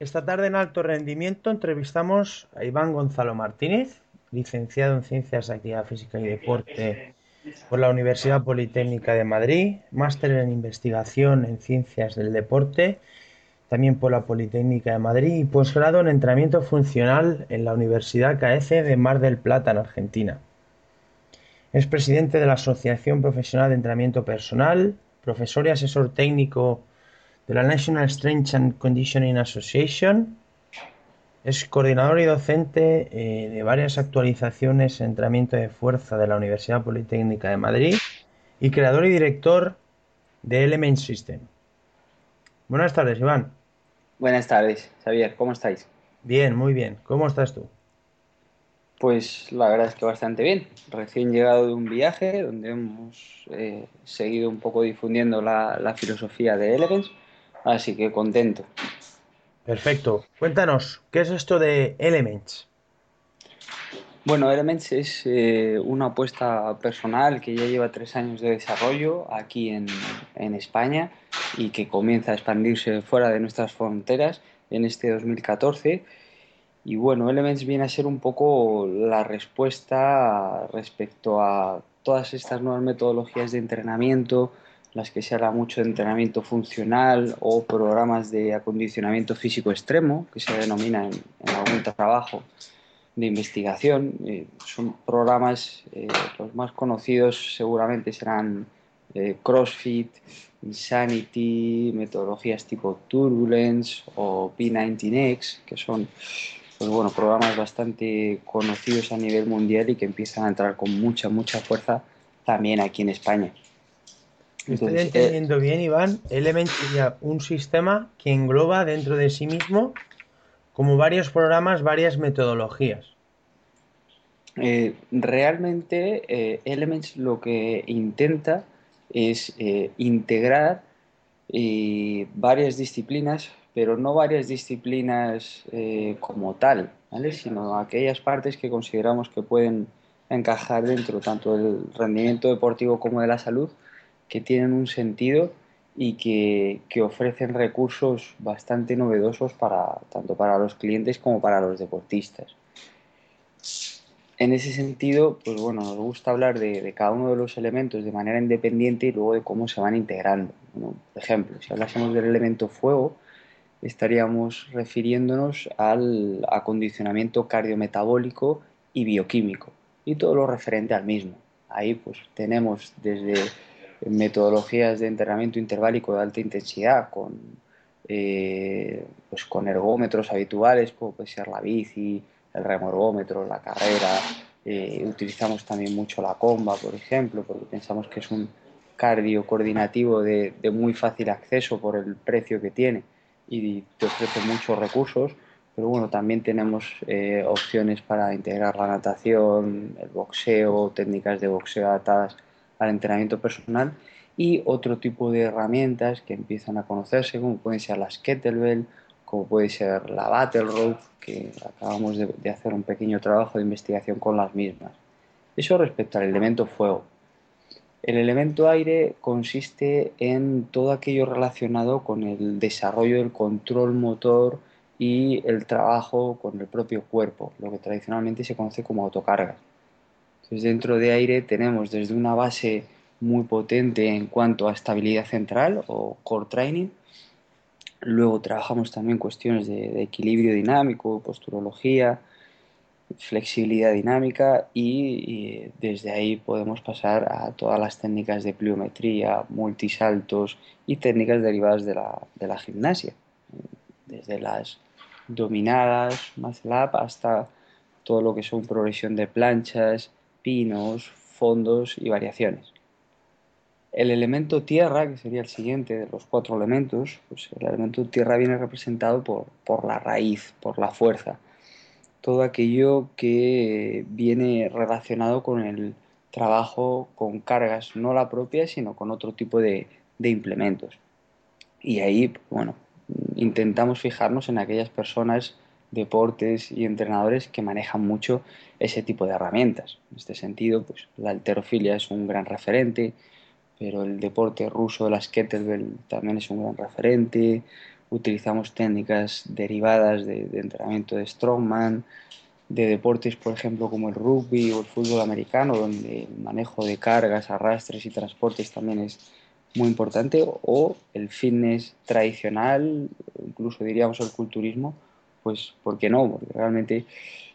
Esta tarde en Alto Rendimiento entrevistamos a Iván Gonzalo Martínez, licenciado en Ciencias de Actividad Física y Deporte por la Universidad Politécnica de Madrid, máster en Investigación en Ciencias del Deporte, también por la Politécnica de Madrid y posgrado en Entrenamiento Funcional en la Universidad KF de Mar del Plata, en Argentina. Es presidente de la Asociación Profesional de Entrenamiento Personal, profesor y asesor técnico de la National Strength and Conditioning Association. Es coordinador y docente eh, de varias actualizaciones en entrenamiento de fuerza de la Universidad Politécnica de Madrid y creador y director de Element System. Buenas tardes, Iván. Buenas tardes, Xavier. ¿Cómo estáis? Bien, muy bien. ¿Cómo estás tú? Pues la verdad es que bastante bien. Recién llegado de un viaje donde hemos eh, seguido un poco difundiendo la, filosofía de Elements, así que contento. Perfecto. Cuéntanos, ¿qué es esto de Elements? Bueno, Elements es eh, una apuesta personal que ya lleva tres años de desarrollo aquí en, en España y que comienza a expandirse fuera de nuestras fronteras en este 2014 y bueno, Elements viene a ser un poco la respuesta respecto a todas estas nuevas metodologías de entrenamiento, las que se habla mucho de entrenamiento funcional o programas de acondicionamiento físico extremo, que se denomina en, algún trabajo de investigación. Eh, son programas, eh, los más conocidos seguramente serán eh, CrossFit, Insanity, metodologías tipo Turbulence o P19X, que son pues bueno, programas bastante conocidos a nivel mundial y que empiezan a entrar con mucha, mucha fuerza también aquí en España. Estoy eh, entendiendo bien, Iván. Element sería un sistema que engloba dentro de sí mismo como varios programas, varias metodologías. Eh, realmente eh, Elements lo que intenta es integrar varias disciplinas pero no varias disciplinas eh, como tal, ¿vale? sino aquellas partes que consideramos que pueden encajar dentro tanto del rendimiento deportivo como de la salud, que tienen un sentido y que, que, ofrecen recursos bastante novedosos para, tanto para los clientes como para los deportistas. En ese sentido, pues bueno, nos gusta hablar de, cada uno de los elementos de manera independiente y luego de cómo se van integrando. por ejemplo, si hablásemos del elemento fuego, estaríamos refiriéndonos al acondicionamiento cardiometabólico y bioquímico y todo lo referente al mismo. Ahí pues tenemos desde metodologías de entrenamiento interválico de alta intensidad con, eh, pues con ergómetros habituales como puede ser la bici, el remorgómetro, la carrera. Eh, utilizamos también mucho la comba, por ejemplo, porque pensamos que es un cardio coordinativo de muy fácil acceso por el precio que tiene y te ofrece muchos recursos, pero bueno, también tenemos eh, opciones para integrar la natación, el boxeo, técnicas de boxeo adaptadas al entrenamiento personal y otro tipo de herramientas que empiezan a conocerse, como pueden ser las kettlebell, como puede ser la battle rope, que acabamos de, de hacer un pequeño trabajo de investigación con las mismas. Eso respecto al elemento fuego. El elemento aire consiste en todo aquello relacionado con el desarrollo del control motor y el trabajo con el propio cuerpo, lo que tradicionalmente se conoce como autocargas. Entonces, dentro de aire tenemos desde una base muy potente en cuanto a estabilidad central o core training. Luego trabajamos también cuestiones de, de equilibrio dinámico, posturología, flexibilidad dinámica y, desde ahí podemos pasar a todas las técnicas de pliometría, multisaltos y técnicas derivadas de la, de la gimnasia, desde las dominadas, más lap, hasta todo lo que son progresión de planchas, pinos, fondos y variaciones. El elemento tierra, que sería el siguiente de los cuatro elementos, pues el elemento tierra viene representado por, por la raíz, por la fuerza todo aquello que viene relacionado con el trabajo con cargas, no la propia, sino con otro tipo de, implementos. Y ahí, bueno, intentamos fijarnos en aquellas personas, deportes y entrenadores que manejan mucho ese tipo de herramientas. En este sentido, pues la alterofilia es un gran referente, pero el deporte ruso de las kettlebell también es un gran referente, utilizamos técnicas derivadas de, entrenamiento de strongman, de deportes, por ejemplo, como el rugby o el fútbol americano, donde el manejo de cargas, arrastres y transportes también es muy importante, o el fitness tradicional, incluso diríamos el culturismo, pues ¿por qué no? Porque realmente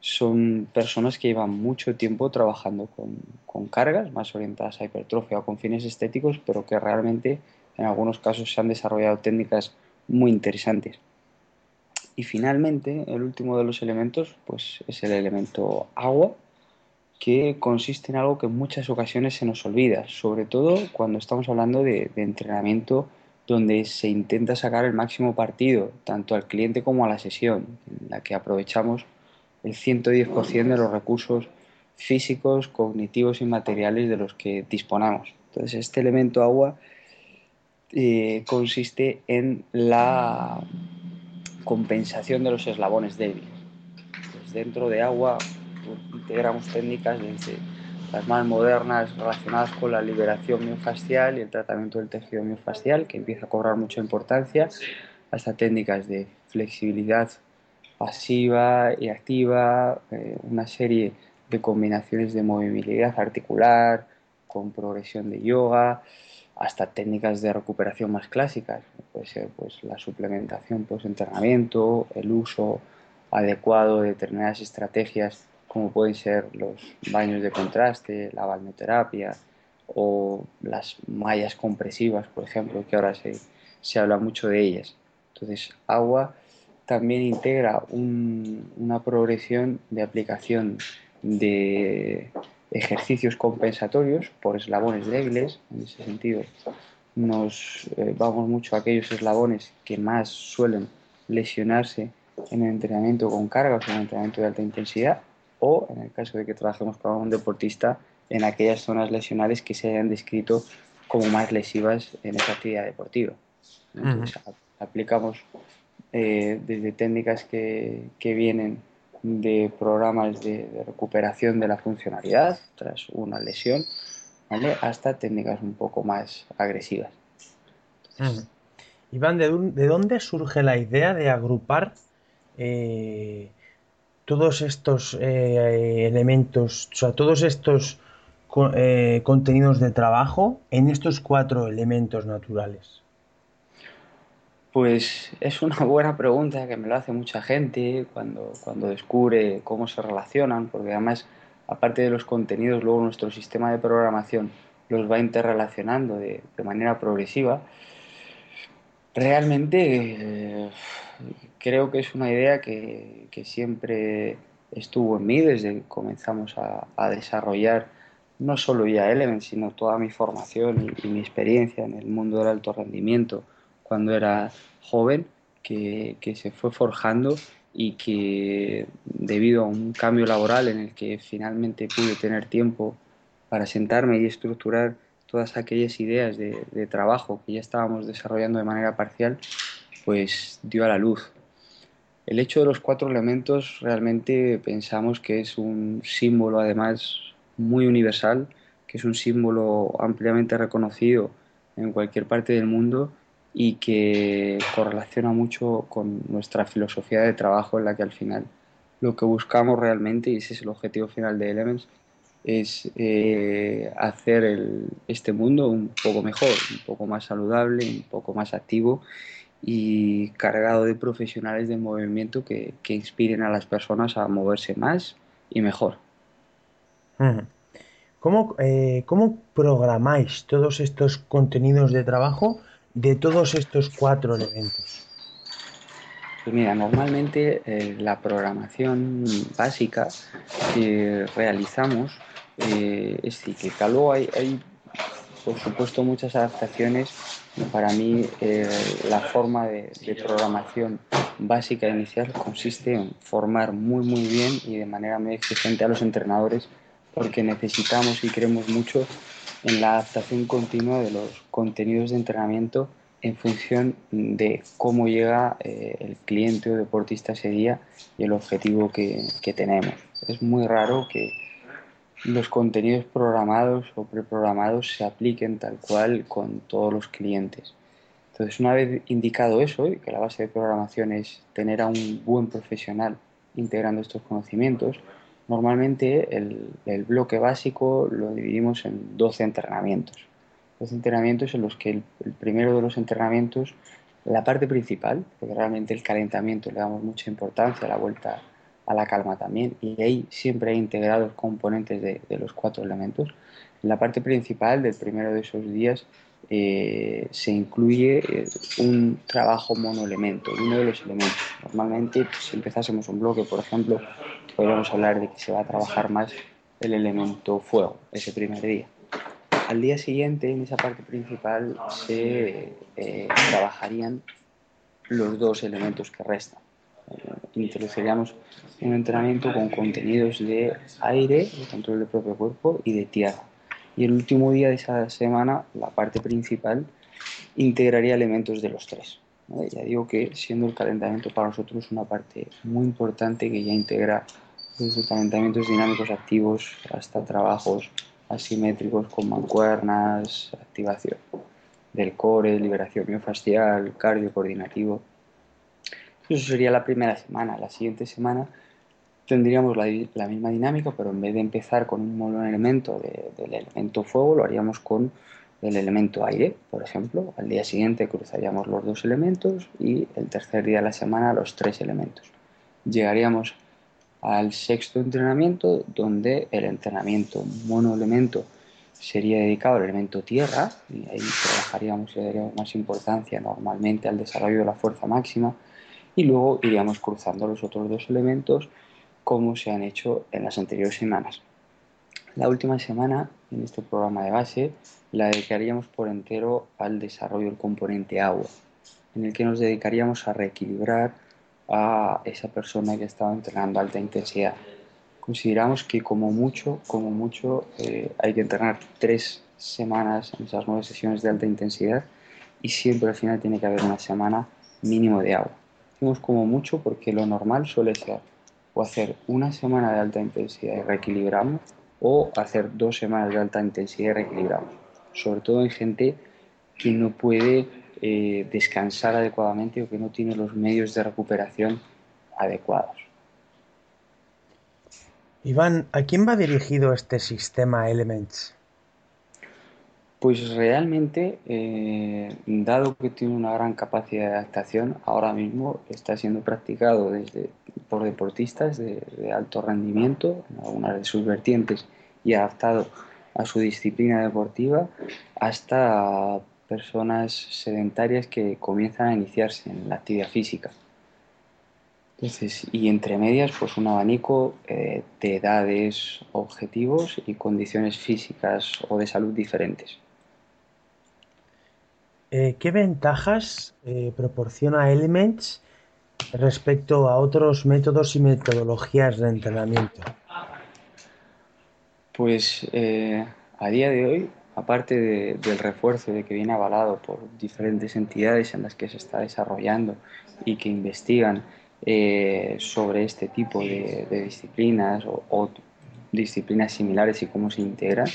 son personas que llevan mucho tiempo trabajando con, con cargas más orientadas a hipertrofia o con fines estéticos, pero que realmente en algunos casos se han desarrollado técnicas muy interesantes. Y finalmente, el último de los elementos pues, es el elemento agua, que consiste en algo que en muchas ocasiones se nos olvida, sobre todo cuando estamos hablando de, entrenamiento donde se intenta sacar el máximo partido, tanto al cliente como a la sesión, en la que aprovechamos el 110% de los recursos físicos, cognitivos y materiales de los que disponemos. Entonces, este elemento agua eh, consiste en la compensación de los eslabones débiles. Pues dentro de agua pues, integramos técnicas desde las más modernas relacionadas con la liberación miofascial y el tratamiento del tejido miofascial, que empieza a cobrar mucha importancia, hasta técnicas de flexibilidad pasiva y activa, eh, una serie de combinaciones de movilidad articular con progresión de yoga, hasta técnicas de recuperación más clásicas, puede ser pues, la suplementación post-entrenamiento, el uso adecuado de determinadas estrategias como pueden ser los baños de contraste, la balneoterapia o las mallas compresivas, por ejemplo, que ahora se, se habla mucho de ellas. Entonces, agua también integra una progresión de aplicación de ejercicios compensatorios por eslabones débiles, en ese sentido nos eh, vamos mucho a aquellos eslabones que más suelen lesionarse en el entrenamiento con cargas o en el entrenamiento de alta intensidad o en el caso de que trabajemos con un deportista en aquellas zonas lesionales que se hayan descrito como más lesivas en esa actividad deportiva. Entonces, aplicamos eh, desde técnicas que, que vienen de programas de, recuperación de la funcionalidad tras una lesión, hasta técnicas un poco más agresivas. Iván, ¿de, dónde surge la idea de agrupar eh, todos estos eh, elementos, o sea, todos estos eh, contenidos de trabajo en estos cuatro elementos naturales? Pues es una buena pregunta que me lo hace mucha gente cuando, cuando descubre cómo se relacionan, porque además, aparte de los contenidos, luego nuestro sistema de programación los va interrelacionando de, manera progresiva. Realmente eh, creo que es una idea que, siempre estuvo en mí desde que comenzamos a, desarrollar no solo ya Element, sino toda mi formación y mi experiencia en el mundo del alto rendimiento cuando era joven que, se fue forjando y que debido a un cambio laboral en el que finalmente pude tener tiempo para sentarme y estructurar todas aquellas ideas de, de, trabajo que ya estábamos desarrollando de manera parcial, pues dio a la luz. El hecho de los cuatro elementos realmente pensamos que es un símbolo además muy universal, que es un símbolo ampliamente reconocido en cualquier parte del mundo y que correlaciona mucho con nuestra filosofía de trabajo en la que al final lo que buscamos realmente, y ese es el objetivo final de Elements, es eh, hacer este mundo un poco mejor, un poco más saludable, un poco más activo y cargado de profesionales de movimiento que, inspiren a las personas a moverse más y mejor. ¿Cómo, eh, ¿Cómo programáis todos estos contenidos de trabajo de todos estos cuatro elementos? Pues mira, normalmente eh, la programación básica que realizamos eh, es cíclica. Luego hay, hay, por supuesto, muchas adaptaciones. Para mí, eh, la forma de, de, programación básica inicial consiste en formar muy, muy bien y de manera muy exigente a los entrenadores porque necesitamos y queremos mucho en la adaptación continua de los contenidos de entrenamiento en función de cómo llega eh, el cliente o deportista ese día y el objetivo que, que, tenemos. Es muy raro que los contenidos programados o preprogramados se apliquen tal cual con todos los clientes. Entonces, una vez indicado eso, y que la base de programación es tener a un buen profesional integrando estos conocimientos, normalmente el, bloque básico lo dividimos en 12 entrenamientos. 12 entrenamientos en los que el, el primero de los entrenamientos, la parte principal, porque realmente el calentamiento le damos mucha importancia, la vuelta a la calma también, y ahí siempre hay integrados componentes de, de los cuatro elementos. En la parte principal del primero de esos días eh, se incluye eh, un trabajo monoelemento, uno de los elementos. Normalmente, pues, si empezásemos un bloque, por ejemplo, podríamos hablar de que se va a trabajar más el elemento fuego ese primer día. Al día siguiente, en esa parte principal, se eh, trabajarían los dos elementos que restan. Eh, introduciríamos un entrenamiento con contenidos de aire, de control del propio cuerpo y de tierra. Y el último día de esa semana, la parte principal, integraría elementos de los tres. ¿vale? Ya digo que siendo el calentamiento para nosotros una parte muy importante que ya integra desde calentamientos dinámicos activos hasta trabajos asimétricos con mancuernas, activación del core, liberación miofascial, cardio coordinativo. Eso sería la primera semana. La siguiente semana tendríamos la, misma dinámica, pero en vez de empezar con un monoelemento de, del elemento fuego, lo haríamos con el elemento aire, por ejemplo. Al día siguiente cruzaríamos los dos elementos y el tercer día de la semana los tres elementos. Llegaríamos al sexto entrenamiento, donde el entrenamiento monoelemento sería dedicado al elemento tierra, y ahí trabajaríamos y daríamos más importancia normalmente al desarrollo de la fuerza máxima, y luego iríamos cruzando los otros dos elementos como se han hecho en las anteriores semanas. La última semana, en este programa de base, la dedicaríamos por entero al desarrollo del componente agua, en el que nos dedicaríamos a reequilibrar a esa persona que estaba entrenando alta intensidad. Consideramos que como mucho, como mucho, eh, hay que entrenar tres semanas en esas nueve sesiones de alta intensidad y siempre al final tiene que haber una semana mínimo de agua. Como mucho porque lo normal suele ser o hacer una semana de alta intensidad y reequilibramos o hacer dos semanas de alta intensidad y reequilibramos. Sobre todo en gente que no puede eh, descansar adecuadamente o que no tiene los medios de recuperación adecuados. Iván, ¿a quién va dirigido este sistema Elements? Pues realmente, eh, dado que tiene una gran capacidad de adaptación, ahora mismo está siendo practicado desde, por deportistas de, alto rendimiento en algunas de sus vertientes y adaptado a su disciplina deportiva hasta personas sedentarias que comienzan a iniciarse en la actividad física. Entonces, y entre medias, pues un abanico eh, de edades, objetivos y condiciones físicas o de salud diferentes. Eh, ¿Qué ventajas eh, proporciona Elements respecto a otros métodos y metodologías de entrenamiento? Pues eh, a día de hoy, aparte de, del refuerzo de que viene avalado por diferentes entidades en las que se está desarrollando y que investigan sobre este tipo de, de disciplinas o, o, disciplinas similares y cómo se integran,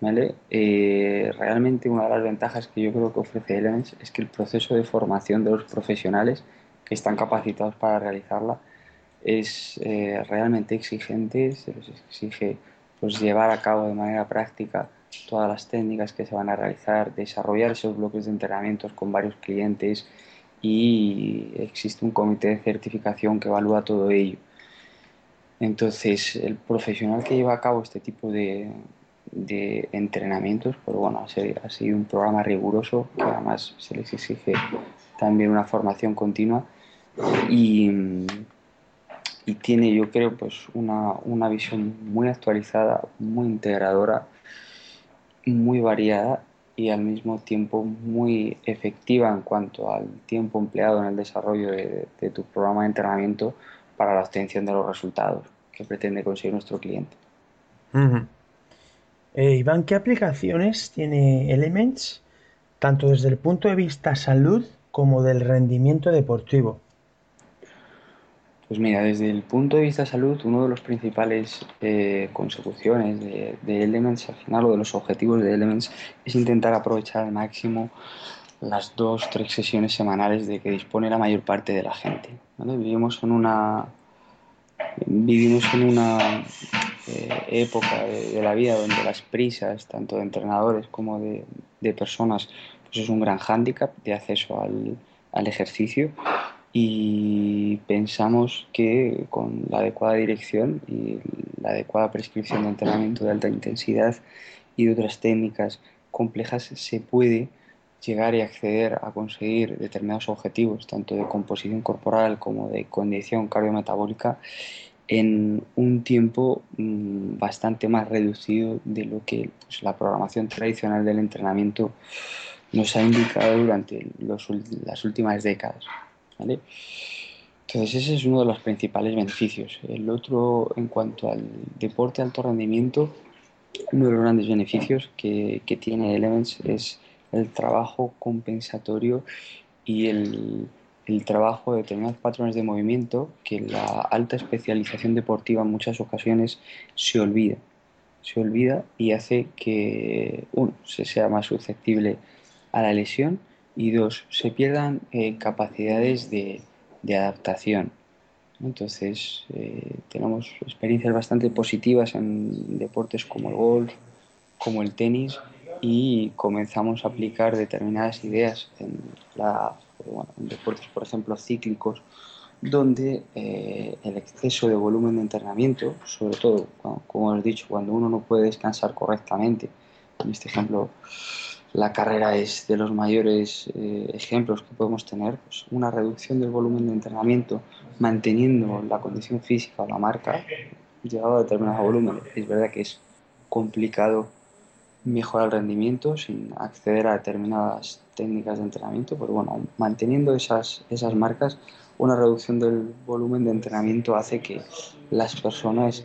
¿vale? Eh, realmente una de las ventajas que yo creo que ofrece Elements es que el proceso de formación de los profesionales que están capacitados para realizarla es eh, realmente exigente, se les exige pues, llevar a cabo de manera práctica todas las técnicas que se van a realizar, desarrollar esos bloques de entrenamientos con varios clientes y existe un comité de certificación que evalúa todo ello. Entonces, el profesional que lleva a cabo este tipo de, de entrenamientos, pues bueno, ha sido un programa riguroso que además se les exige también una formación continua y, tiene, yo creo, pues una, una visión muy actualizada, muy integradora, muy variada y al mismo tiempo muy efectiva en cuanto al tiempo empleado en el desarrollo de, tu programa de entrenamiento para la obtención de los resultados que pretende conseguir nuestro cliente. Eh, Iván, ¿qué aplicaciones tiene Elements tanto desde el punto de vista salud como del rendimiento deportivo? Pues mira, desde el punto de vista salud, uno de los principales eh, consecuciones de, Elements, al final, o de los objetivos de Elements, es intentar aprovechar al máximo las dos, tres sesiones semanales de que dispone la mayor parte de la gente. Vivimos en una, vivimos en una eh, época de, la vida donde las prisas, tanto de entrenadores como de, personas, pues es un gran hándicap de acceso al, al ejercicio. Y pensamos que con la adecuada dirección y la adecuada prescripción de entrenamiento de alta intensidad y de otras técnicas complejas se puede llegar y acceder a conseguir determinados objetivos, tanto de composición corporal como de condición cardiometabólica, en un tiempo mm, bastante más reducido de lo que pues, la programación tradicional del entrenamiento nos ha indicado durante las últimas décadas. Entonces ese es uno de los principales beneficios. El otro, en cuanto al deporte alto rendimiento, uno de los grandes beneficios que, que tiene Elements es el trabajo compensatorio y el, el trabajo de determinados patrones de movimiento que la alta especialización deportiva en muchas ocasiones se olvida. Se olvida y hace que, uno, se sea más susceptible a la lesión y dos, se pierdan eh, capacidades de, adaptación. Entonces, eh, tenemos experiencias bastante positivas en deportes como el golf, como el tenis, y comenzamos a aplicar determinadas ideas en, la, en deportes, por ejemplo, cíclicos, donde eh, el exceso de volumen de entrenamiento, sobre todo, como os he dicho, cuando uno no puede descansar correctamente, en este ejemplo, la carrera es de los mayores eh, ejemplos que podemos tener, pues una reducción del volumen de entrenamiento manteniendo la condición física o la marca, llegado a determinado volumen. Es verdad que es complicado mejorar el rendimiento sin acceder a determinadas técnicas de entrenamiento, pero bueno, manteniendo esas, esas marcas, una reducción del volumen de entrenamiento hace que las personas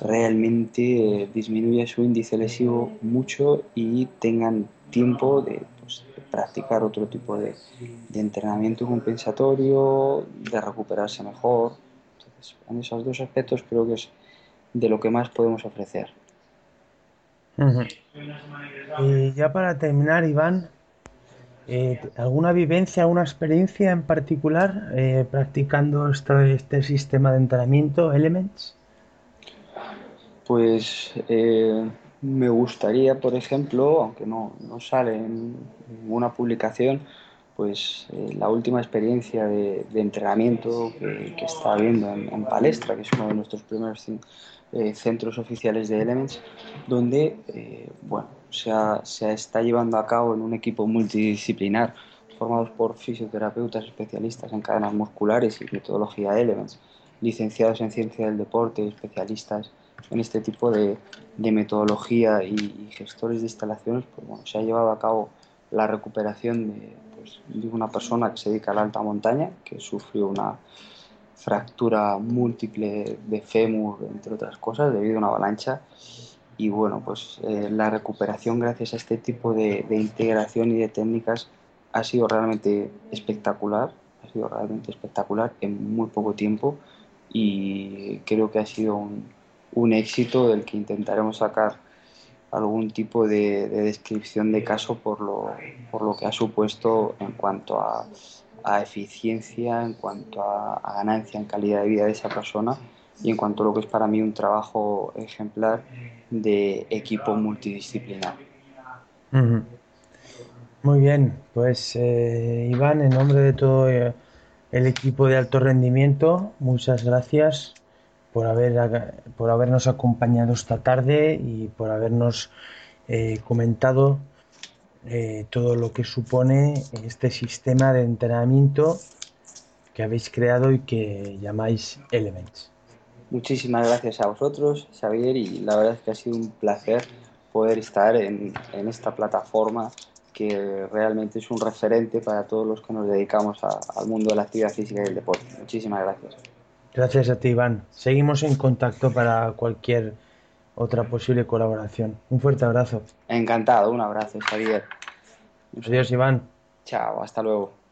realmente eh, disminuya su índice lesivo mucho y tengan tiempo de, pues, practicar otro tipo de, de, entrenamiento compensatorio, de recuperarse mejor. Entonces, en esos dos aspectos creo que es de lo que más podemos ofrecer. Y ya para terminar, Iván, eh, ¿alguna vivencia, alguna experiencia en particular eh, practicando este, sistema de entrenamiento, Elements? Pues eh, me gustaría, por ejemplo, aunque no, no sale en ninguna publicación, pues la última experiencia de, entrenamiento que, que, está habiendo en, Palestra, que es uno de nuestros primeros centros oficiales de Elements, donde bueno, se, ha, se, está llevando a cabo en un equipo multidisciplinar formados por fisioterapeutas especialistas en cadenas musculares y metodología Elements, licenciados en ciencia del deporte, especialistas en este tipo de, de metodología y, y, gestores de instalaciones, pues bueno, se ha llevado a cabo la recuperación de, pues, de, una persona que se dedica a la alta montaña, que sufrió una fractura múltiple de fémur, entre otras cosas, debido a una avalancha. Y bueno, pues eh, la recuperación gracias a este tipo de, integración y de técnicas ha sido realmente espectacular, ha sido realmente espectacular en muy poco tiempo y creo que ha sido un, éxito del que intentaremos sacar algún tipo de, de, descripción de caso por lo, por lo que ha supuesto en cuanto a, a eficiencia, en cuanto a, a, ganancia en calidad de vida de esa persona y en cuanto a lo que es para mí un trabajo ejemplar de equipo multidisciplinar. Muy bien, pues eh, Iván, en nombre de todo eh, el equipo de alto rendimiento, muchas gracias por, haber, por habernos acompañado esta tarde y por habernos eh, comentado todo lo que supone este sistema de entrenamiento que habéis creado y que llamáis Elements. Muchísimas gracias a vosotros, Xavier, y la verdad es que ha sido un placer poder estar en, en esta plataforma que realmente es un referente para todos los que nos dedicamos a, al mundo de la actividad física y el deporte. Muchísimas gracias. Gracias a ti, Iván. Seguimos en contacto para cualquier otra posible colaboración. Un fuerte abrazo. Encantado, un abrazo, Javier. Adiós, Iván. Chao, hasta luego.